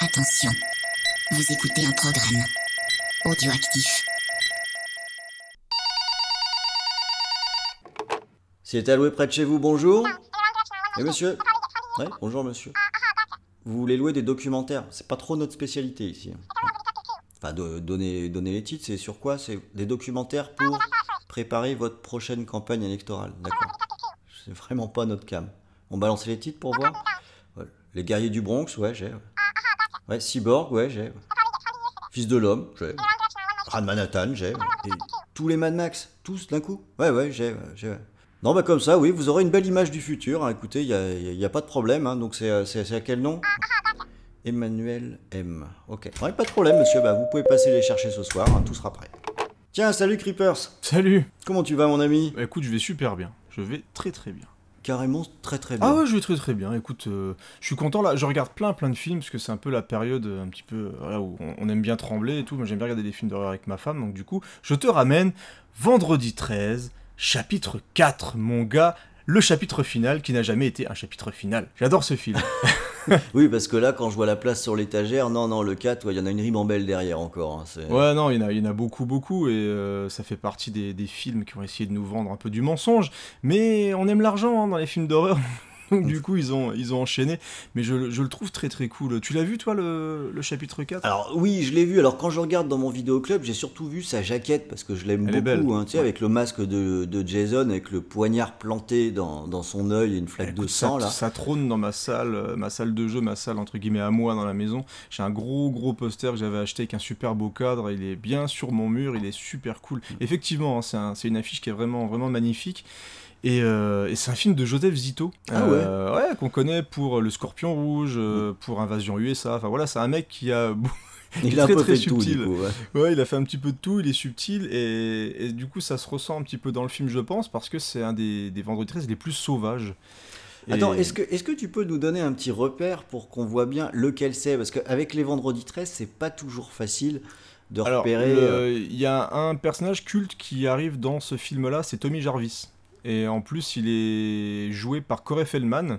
Attention, vous écoutez un programme audioactif. C'est alloué près de chez vous, bonjour Eh monsieur Ouais, bonjour monsieur. Vous voulez louer des documentaires C'est pas trop notre spécialité ici. Enfin, de- donner, donner les titres, c'est sur quoi? C'est des documentaires pour préparer votre prochaine campagne électorale. D'accord. C'est vraiment pas notre cam. On balance les titres pour voir Les guerriers du Bronx, ouais, j'ai. Ouais. Cyborg, ouais, j'ai. Fils de l'homme, j'ai. Ran Manhattan, j'ai. Et tous les Mad Max, tous d'un coup Ouais, ouais, j'ai. Non, bah comme ça, oui, vous aurez une belle image du futur. hein. Écoutez, il n'y a, pas de problème. hein. Donc c'est c'est- c'est à quel nom? Emmanuel M. Ok. Ouais, pas de problème, monsieur. Bah, vous pouvez passer les chercher ce soir. hein. Tout sera prêt. Tiens, salut Creepers. Salut Comment tu vas, mon ami? Bah écoute, je vais super bien. Je vais très très bien. Carrément très très bien. Ah ouais, je vais très très bien. Écoute, euh, je suis content là. Je regarde plein plein de films parce que c'est un peu la période euh, un petit peu euh, voilà, où on, on aime bien trembler et tout. Moi j'aime bien regarder des films d'horreur avec ma femme. Donc du coup, je te ramène vendredi 13, chapitre 4, mon gars. Le chapitre final qui n'a jamais été un chapitre final. J'adore ce film. Oui, parce que là, quand je vois la place sur l'étagère, non, non, le 4, ouais, il y en a une ribambelle derrière encore. hein, Ouais, non, il y en a, beaucoup, beaucoup, et euh, ça fait partie des, des films qui ont essayé de nous vendre un peu du mensonge. Mais on aime l'argent hein, dans les films d'horreur. Donc du coup, ils ont, ils ont enchaîné. Mais je, je le trouve très très cool. Tu l'as vu, toi, le, le chapitre 4 Alors oui, je l'ai vu. Alors quand je regarde dans mon vidéoclub, j'ai surtout vu sa jaquette parce que je l'aime beaucoup. belle. hein, tu sais, Ouais. avec le masque de, de Jason, avec le poignard planté dans, dans son œil et une flaque de sang ça, là. ça trône dans ma salle, euh, ma salle de jeu, ma salle entre guillemets à moi dans la maison. J'ai un gros gros poster que j'avais acheté avec un super beau cadre. Il est bien sur mon mur, il est super cool. Mm. Effectivement, hein, c'est un- c'est une affiche qui est vraiment vraiment magnifique. Et, euh, et c'est un film de Joseph Zito, Ah Euh, ouais, qu'on connaît pour Le Scorpion Rouge, euh, pour Invasion USA. Enfin voilà, c'est un mec qui a Il a un très, peu très tout subtil. coup. ouais. Ouais, il a fait un petit peu de tout, il est subtil et, et du coup ça se ressent un petit peu dans le film je pense parce que c'est un des, des Vendredi 13 les plus sauvages. Et- Attends, est-ce que, est que tu peux nous donner un petit repère pour qu'on voit bien lequel c'est? Parce qu'avec les vendredis 13, c'est pas toujours facile de repérer. euh, il y a un personnage culte qui arrive dans ce film-là, c'est Tommy Jarvis. Et en plus, il est joué par Corey Feldman.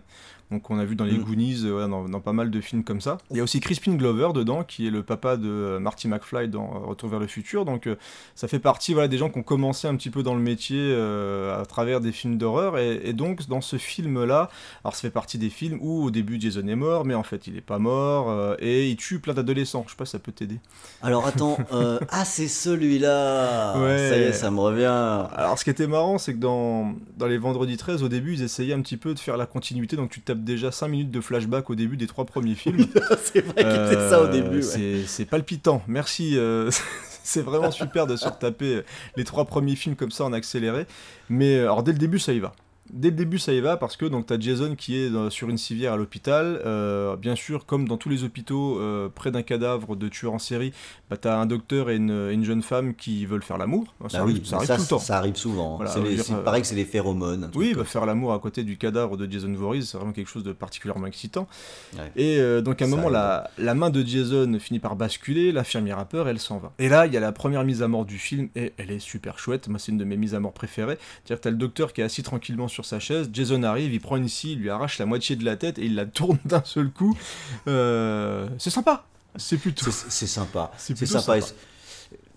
Donc, on a vu dans les Mm. Goonies, euh, dans, dans pas mal de films comme ça. Il y a aussi Crispin Glover dedans, qui est le papa de euh, Marty McFly dans euh, Retour vers le futur. Donc, euh, ça fait partie voilà, des gens qui ont commencé un petit peu dans le métier euh, à travers des films d'horreur. Et, et donc, dans ce film-là, alors ça fait partie des films où au début Jason est mort, mais en fait, il est pas mort. et il tue plein d'adolescents. Je sais pas si ça peut t'aider. Alors attends, ah c'est celui-là Ouais. Ça y est, ça me revient. Alors, ce qui était marrant, c'est que dans, dans les Vendredis 13, au début, ils essayaient un petit peu de faire la continuité. Donc, tu tapes déjà 5 minutes de flashback au début des trois premiers films. c'est vrai qu'il était ça au Euh, début. ouais. c'est- C'est palpitant. Merci. euh, c'est vraiment super de se retaper les trois premiers films comme ça en accéléré. Mais euh, alors, dès le début, ça y va. Dès le début, ça y va parce que donc as Jason qui est dans- sur une civière à l'hôpital. Euh, bien sûr, comme dans tous les hôpitaux, euh, près d'un cadavre de tueur en série, bah, t'as un docteur et une, jeune femme qui veulent faire l'amour. Ça, Bah arrive, oui, ça arrive ça, tout le temps. ça arrive souvent. Voilà, c'est dire, euh, pareil que c'est les phéromones. Oui, bah, faire l'amour à côté du cadavre de Jason Voorhees, c'est vraiment quelque chose de particulièrement excitant. Ouais. Et donc à un Ça moment, la, la main de Jason finit par basculer, l'infirmière a peur, elle s'en va. Et là, il y a la première mise à mort du film, et elle est super chouette. Moi, c'est une de mes mises à mort préférées. C'est-à-dire que t'as le docteur qui est assis tranquillement sur sa chaise, Jason arrive, il prend une scie, il lui arrache la moitié de la tête, et il la tourne d'un seul coup. Euh, c'est sympa. C'est plutôt... C'est c'est sympa. C'est sympa. sympa.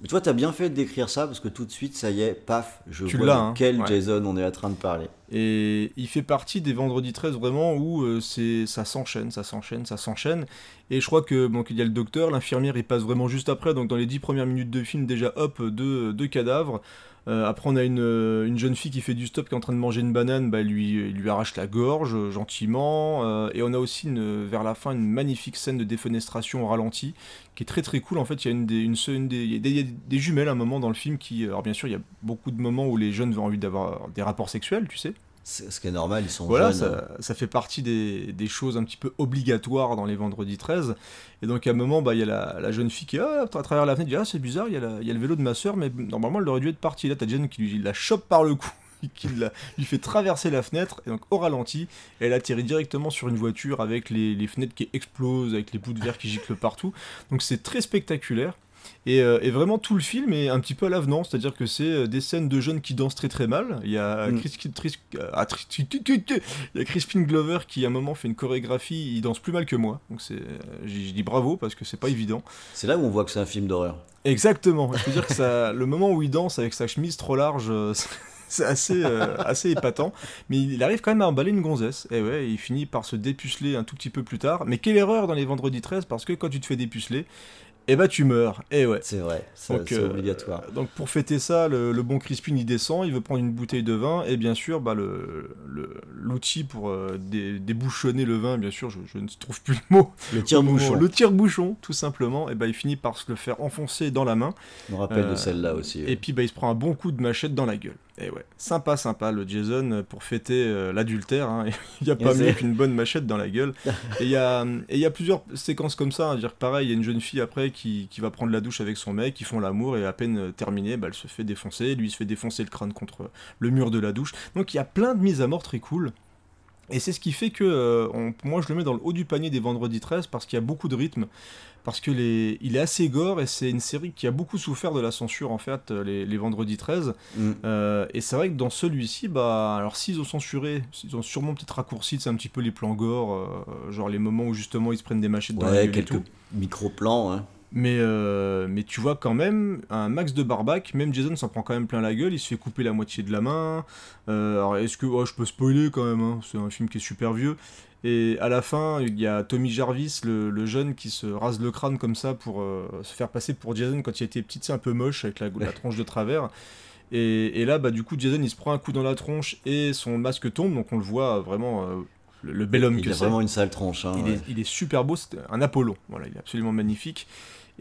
Mais toi, t'as bien fait de décrire ça parce que tout de suite, ça y est, paf, je Tu vois hein, quel ouais. Jason on est en train de parler. Et il fait partie des vendredis 13 vraiment où euh, c'est ça s'enchaîne, ça s'enchaîne, ça s'enchaîne. Et je crois que bon, qu'il y a le docteur, l'infirmière, il passe vraiment juste après. Donc dans les 10 premières minutes de film, déjà hop, deux, deux cadavres. Euh, après on a une, euh, une jeune fille qui fait du stop, qui est en train de manger une banane, bah, lui, lui arrache la gorge euh, gentiment. Et on a aussi vers la fin une magnifique scène de défenestration au ralenti, qui est très très cool. En fait, il y une des, une, des, y des, des jumelles à un moment dans le film qui... Alors bien sûr, il y a beaucoup de moments où les jeunes ont envie d'avoir des rapports sexuels, tu sais. Ce qui est normal, ils sont Voilà, jeunes. ça, ça fait partie des, des choses un petit peu obligatoires dans les vendredis 13. Et donc à un moment, bah, il y a la, la jeune fille qui, ah, à travers la fenêtre, dit Ah, c'est bizarre, il y, y a le vélo de ma soeur, mais normalement elle aurait dû être partie. Là, t'as Jen qui lui, la chope par le cou, qui la- lui fait traverser la fenêtre, et donc au ralenti, elle atterrit directement sur une voiture avec les, les fenêtres qui explosent, avec les bouts de verre qui giclent partout. Donc c'est très spectaculaire. Et, euh, et vraiment tout le film est un petit peu à l'avenant, c'est-à-dire que c'est euh, des scènes de jeunes qui dansent très très mal. Il y a, Mm. Chris, ah, il y a Crispin Glover qui à un moment fait une chorégraphie, il danse plus mal que moi. Donc c'est, euh, je dis bravo parce que c'est pas évident. C'est là où on voit que c'est un film d'horreur. Exactement. Je veux dire que ça, le moment où il danse avec sa chemise trop large, c'est assez, euh, assez épatant. Mais il arrive quand même à emballer une gonzesse. Et ouais, il finit par se dépuceler un tout petit peu plus tard. Mais quelle erreur dans les vendredis 13 parce que quand tu te fais dépuceler, eh ben tu meurs. Et ouais. C'est vrai, c'est euh, obligatoire. Donc pour fêter ça, le, le bon Crispin il descend, il veut prendre une bouteille de vin et bien sûr bah, le- le- l'outil pour euh, dé- débouchonner le vin, bien sûr, je, je ne trouve plus le mot. Le tire-bouchon. Le tire-bouchon, tout simplement. Et bah il finit par se le faire enfoncer dans la main. Je me rappelle euh, de celle-là aussi. Et puis bah, il se prend un bon coup de machette dans la gueule. Et ouais, sympa, sympa le Jason euh, pour fêter euh, l'adultère. hein. Il n'y a pas mieux qu'une bonne machette dans la gueule. Et il y a, et il y a plusieurs séquences comme ça. hein. dire pareil, il y a une jeune fille après qui, qui va prendre la douche avec son mec, ils font l'amour et à peine euh, terminée, bah, elle se fait défoncer. Lui il se fait défoncer le crâne contre le mur de la douche. Donc il y a plein de mises à mort très cool. Et c'est ce qui fait que euh, on- moi je le mets dans le haut du panier des vendredis 13 parce qu'il y a beaucoup de rythme parce que les, il est assez gore et c'est une série qui a beaucoup souffert de la censure en fait euh, les, les vendredis 13 Mm. Euh, et c'est vrai que dans celui-ci bah alors s'ils ont censuré ils ont sûrement peut-être raccourci c'est un petit peu les plans gore euh, genre les moments où justement ils se prennent des machettes dans la quelques micro-plans. Hein. Mais, euh, mais tu vois quand même un max de barbac, même Jason s'en prend quand même plein la gueule, il se fait couper la moitié de la main. Euh, alors est-ce que oh, je peux spoiler quand même hein, C'est un film qui est super vieux. Et à la fin, il y a Tommy Jarvis, le, le jeune, qui se rase le crâne comme ça pour euh, se faire passer pour Jason quand il était petit, c'est un peu moche avec la, la tronche de travers. Et, et là, bah, du coup, Jason il se prend un coup dans la tronche et son masque tombe, donc on le voit vraiment le, bel homme Il que a c'est. vraiment une sale tronche. hein, Il, ouais. est, il est super beau, c'est un Apollon. Voilà, il est absolument magnifique.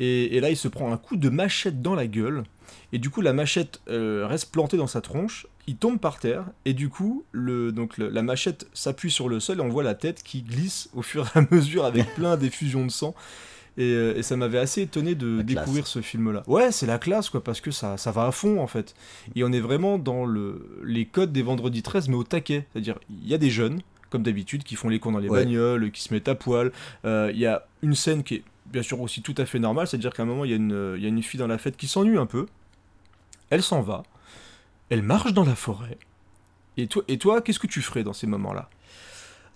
Et, et là, il se prend un coup de machette dans la gueule. Et du coup, la machette euh, reste plantée dans sa tronche. Il tombe par terre. Et du coup, le, donc, le- la machette s'appuie sur le sol. Et on voit la tête qui glisse au fur et à mesure avec plein d'effusions de sang. Et, euh, et ça m'avait assez étonné de La classe. découvrir ce film-là. Ouais, c'est la classe, quoi, parce que ça, ça va à fond, en fait. Et on est vraiment dans le, les codes des vendredis 13, mais au taquet. C'est-à-dire, il y a des jeunes, comme d'habitude, qui font les cons dans les Ouais. bagnoles, qui se mettent à poil. Euh, Il y a une scène qui est bien sûr aussi tout à fait normale, c'est-à-dire qu'à un moment, il y, a une- il y a une fille dans la fête qui s'ennuie un peu. Elle s'en va. Elle marche dans la forêt. Et toi, et toi qu'est-ce que tu ferais dans ces moments-là?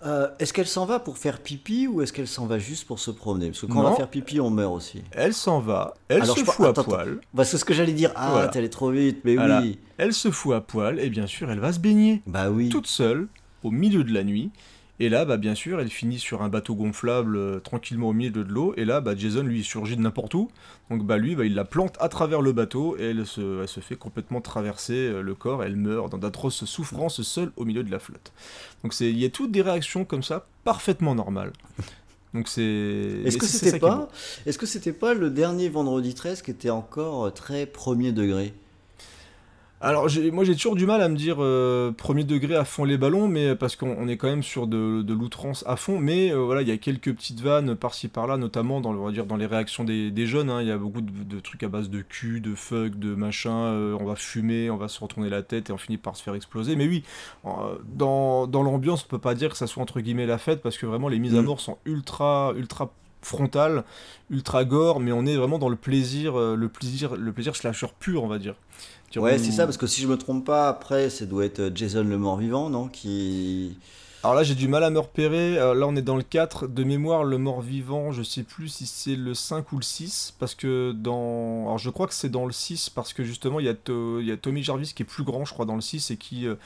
Euh, est-ce qu'elle s'en va pour faire pipi ou est-ce qu'elle s'en va juste pour se promener? Parce que quand on va faire pipi, on meurt aussi. Elle s'en va, elle Alors, se fout à attends, poil. Bah, c'est ce que j'allais dire. Ah, Voilà. t'es allé trop vite, mais Voilà. oui. Elle se fout à poil, et bien sûr, elle va se baigner. Bah oui. toute seule, au milieu de la nuit. Et là, bah, bien sûr, elle finit sur un bateau gonflable euh, tranquillement au milieu de l'eau. Et là, bah, Jason, lui, il surgit de n'importe où. Donc, bah, lui, bah, il la plante à travers le bateau et elle se, elle se fait complètement traverser euh, le corps. Elle meurt dans d'atroces souffrances seule au milieu de la flotte. Donc, c'est- il y a toutes des réactions comme ça, parfaitement normales. Donc, c'est. Est-ce que c'était est pas, est-ce que c'était pas le dernier vendredi 13 qui était encore euh, très premier degré? Alors, moi j'ai toujours du mal à me dire euh, premier degré à fond les ballons, mais parce qu'on on est quand même sur de, de l'outrance à fond. Mais euh, voilà, il y a quelques petites vannes par-ci par-là, notamment dans, on va dire, dans les réactions des, des jeunes. hein. Il y a beaucoup de, de trucs à base de cul, de fuck, de machin. euh, on va fumer, on va se retourner la tête et on finit par se faire exploser. Mais oui, dans, dans l'ambiance, on peut pas dire que ça soit entre guillemets la fête parce que vraiment les mises à Mm. mort sont ultra, ultra frontales, ultra gore, mais on est vraiment dans le plaisir, euh, le plaisir, le plaisir slasher pur, on va dire. Ouais, c'est ça, parce que si je me trompe pas, après, ça doit être Jason le mort-vivant, non Qui. Alors là, j'ai du mal à me repérer. Euh, là, on est dans le 4. De mémoire, le mort-vivant, je sais plus si c'est le 5 ou le 6. Parce que dans. Alors, je crois que c'est dans le 6. Parce que justement, il y, a To- y a Tommy Jarvis qui est plus grand, je crois, dans le 6. Et qui, euh,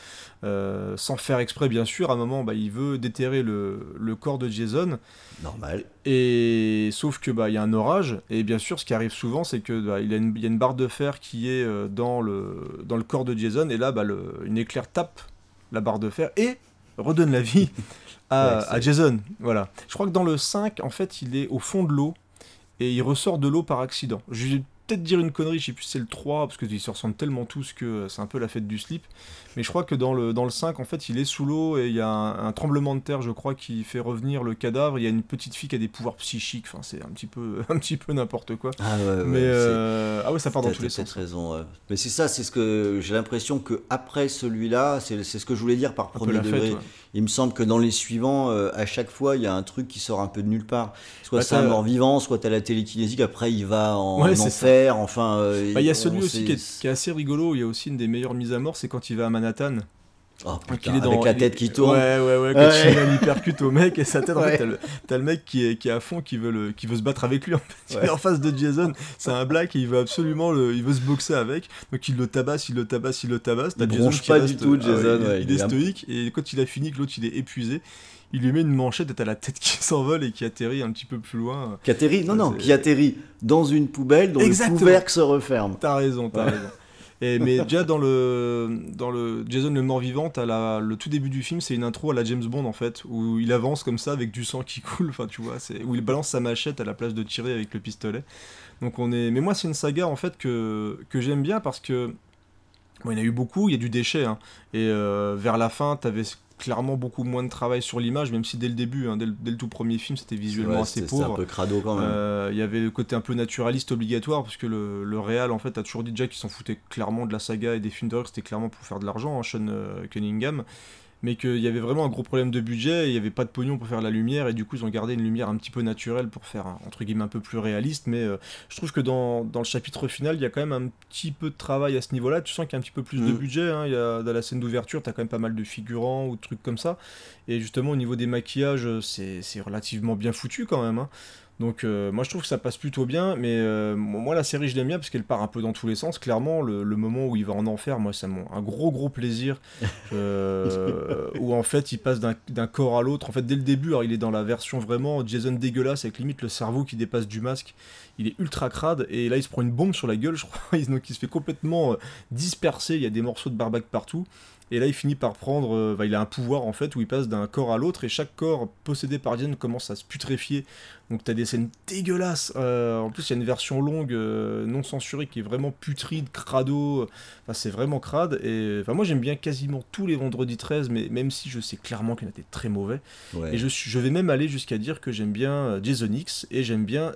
euh, sans faire exprès, bien sûr, à un moment, bah, il veut déterrer le, le corps de Jason. Normal. Et sauf que bah il y a un orage et bien sûr ce qui arrive souvent c'est que bah, il, y a une, il y a une barre de fer qui est dans le dans le corps de Jason et là bah, le, une éclair tape la barre de fer et redonne la vie à, Ouais, c'est- à Jason. Voilà. Je crois que dans le 5 en fait il est au fond de l'eau et il ressort de l'eau par accident. Peut-être dire une connerie, je sais plus si c'est le 3 parce qu'ils se ressemblent tellement tous que euh, c'est un peu la fête du slip. Mais je crois que dans le, dans le 5, en fait, il est sous l'eau et il y a un, un tremblement de terre, je crois, qui fait revenir le cadavre. Il y a une petite fille qui a des pouvoirs psychiques. Enfin, c'est un petit peu, un petit peu n'importe quoi. Ah ouais, ouais. Mais euh, ah ouais, ça part dans tous les sens. raison. ouais. Mais c'est ça, c'est ce que j'ai l'impression que après celui-là, c'est ce que je voulais dire par premier degré. fête. Il me semble que dans les suivants, euh, à chaque fois, il y a un truc qui sort un peu de nulle part. Soit Bah, c'est un mort-vivant, soit t'as la télékinésie, après il va en, Ouais, en c'est ça. enfer, enfin... euh, Bah, il y a celui aussi sait- qui est, qui est assez rigolo. Il y a aussi une des meilleures mises à mort, c'est quand il va à Manhattan. Oh, putain, est dans- avec la il- tête qui tourne. Ouais, ouais, ouais. Quand Ouais. il met un hypercute au mec et sa tête, en Ouais. fait, t'as le, le mec qui est, qui est à fond, qui veut, le, qui veut se battre avec lui. En fait. Ouais. Il est en face de Jason, c'est un black et il veut absolument le, il veut se boxer avec. Donc il le tabasse, il le tabasse, il le tabasse. T'as Il Jason qui pas reste- du tout, ah Jason, il- il, il est stoïque et quand il a fini, que l'autre il est épuisé, il lui met une manchette et t'as la tête qui s'envole et qui atterrit un petit peu plus loin. Qui atterrit, non, non, qui atterrit dans une poubelle dont Exactement. le couvercle se referme. T'as raison, t'as raison. Mais déjà dans le, dans le Jason le mort-vivant, la, le tout début du film, c'est une intro à la James Bond en fait, où il avance comme ça avec du sang qui coule, enfin tu vois, où il balance sa machette à la place de tirer avec le pistolet. Donc on est, mais moi c'est une saga en fait que, que j'aime bien parce que il y en a eu beaucoup, il y a du déchet, hein. et euh, vers la fin t'avais clairement beaucoup moins de travail sur l'image, même si dès le début, hein, dès, le, dès le tout premier film, c'était visuellement Ouais, assez pauvre. un peu crado quand même. Euh, Il y avait le côté un peu naturaliste obligatoire, parce que le, le réal, en fait, a toujours dit déjà qu'il s'en foutait clairement de la saga et des films d'horreur, c'était clairement pour faire de l'argent, hein, Sean euh, Cunningham. Mais qu'il y avait vraiment un gros problème de budget, et il n'y avait pas de pognon pour faire la lumière, et du coup ils ont gardé une lumière un petit peu naturelle pour faire un, entre guillemets un peu plus réaliste. Mais euh, je trouve que dans, dans le chapitre final, il y a quand même un petit peu de travail à ce niveau-là. Tu sens qu'il y a un petit peu plus de Mm. budget. hein. Il y a, dans la scène d'ouverture, tu as quand même pas mal de figurants ou de trucs comme ça. Et justement, au niveau des maquillages, c'est c'est relativement bien foutu quand même. hein. Donc euh, moi je trouve que ça passe plutôt bien, mais euh, moi la série je l'aime bien parce qu'elle part un peu dans tous les sens. Clairement, le, le moment où il va en enfer, moi ça m'a un gros gros plaisir. euh, où en fait il passe d'un corps à l'autre. En fait dès le début, alors il est dans la version vraiment Jason dégueulasse avec limite le cerveau qui dépasse du masque. Il est ultra crade et là il se prend une bombe sur la gueule, je crois. Il- Donc il se fait complètement disperser. Il y a des morceaux de barbac partout. Et là, il finit par prendre. euh, bah, il a un pouvoir en fait où il passe d'un corps à l'autre et chaque corps possédé par Diane commence à se putréfier. Donc t'as des scènes dégueulasses. Euh, en plus, il y a une version longue, euh, non censurée, qui est vraiment putride, crado. Enfin, c'est vraiment crade. Et enfin, moi, j'aime bien quasiment tous les vendredis 13, mais même si je sais clairement qu'il y en a des très mauvais. Ouais. Et je, je vais même aller jusqu'à dire que j'aime bien euh, Jason X et j'aime bien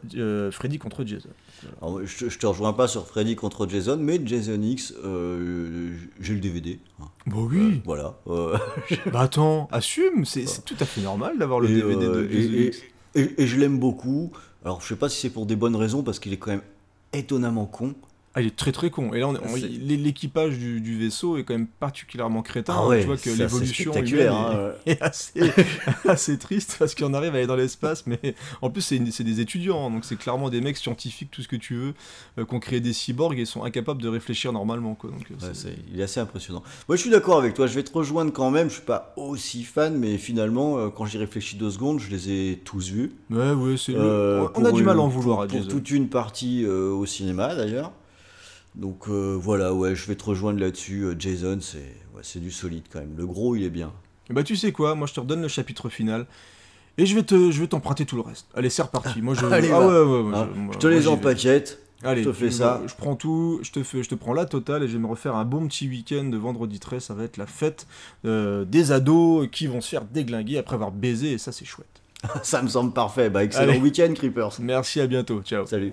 Freddy contre Jason. Alors, je, te- je te rejoins pas sur Freddy contre Jason, mais Jason X, j'ai le DVD. hein. Bah Euh, voilà. Euh, bah attends, assume, c'est tout à fait normal d'avoir le et, DVD euh, de et- X. et- et je l'aime beaucoup. Alors, je sais pas si c'est pour des bonnes raisons, parce qu'il est quand même étonnamment con. Ah, il est très très con. Et là, l'équipage du, du vaisseau est quand même particulièrement crétin. Ah hein. ouais, tu vois que l'évolution humaine hein, est, est assez, assez triste parce qu'on arrive à aller dans l'espace, mais en plus, c'est des étudiants, hein, donc c'est clairement des mecs scientifiques, tout ce que tu veux, euh, qui ont créé des cyborgs et sont incapables de réfléchir normalement. Quoi. Donc, euh, Ouais, il est assez impressionnant. Moi, je suis d'accord avec toi. Je vais te rejoindre quand même. Je suis pas aussi fan, mais finalement, euh, quand j'y réfléchis deux secondes, je les ai tous vus. Ouais, ouais, c'est. Euh, on- a du mal à en vouloir pour, à pour toute une partie au cinéma d'ailleurs. Donc euh, voilà, ouais, je vais te rejoindre là-dessus. Euh, Jason, c'est ouais, du solide quand même. Le gros, il est bien. Bah, tu sais quoi, moi je te redonne le chapitre final. Et je vais te, je vais t'emprunter tout le reste. Allez, c'est reparti. Moi, je, Allez, ah va. ouais, ouais, ouais, Hein, je, moi- je te les empaquette. Allez, Je te fais je- ça. Je prends tout, je te, fais, je te prends la totale et je vais me refaire un bon petit week-end de vendredi 13. Ça va être la fête euh, des ados qui vont se faire déglinguer après avoir baisé et ça c'est chouette. Ça me semble parfait. Bah, excellent week-end, Creepers. Merci, à bientôt. Ciao. Salut.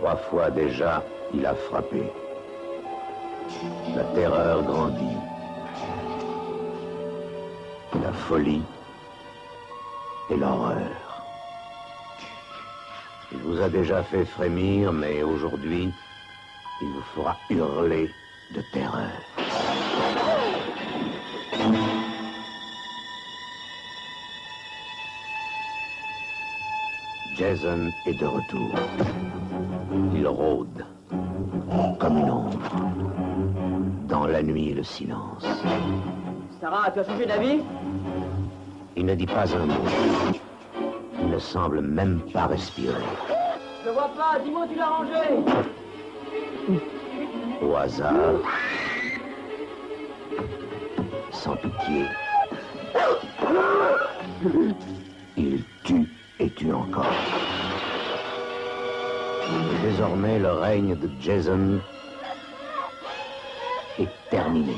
Trois fois déjà, il a frappé. La terreur grandit. La folie et l'horreur. Il vous a déjà fait frémir, mais aujourd'hui, il vous fera hurler de terreur. Jason est de retour. Il rôde comme une ombre. Dans la nuit et le silence. Sarah, tu as changé d'avis Il ne dit pas un mot. Il ne semble même pas respirer. Je le vois pas, dis-moi tu l'as rangé Au hasard. Sans pitié. Il tue et tue encore. Désormais, le règne de Jason est terminé.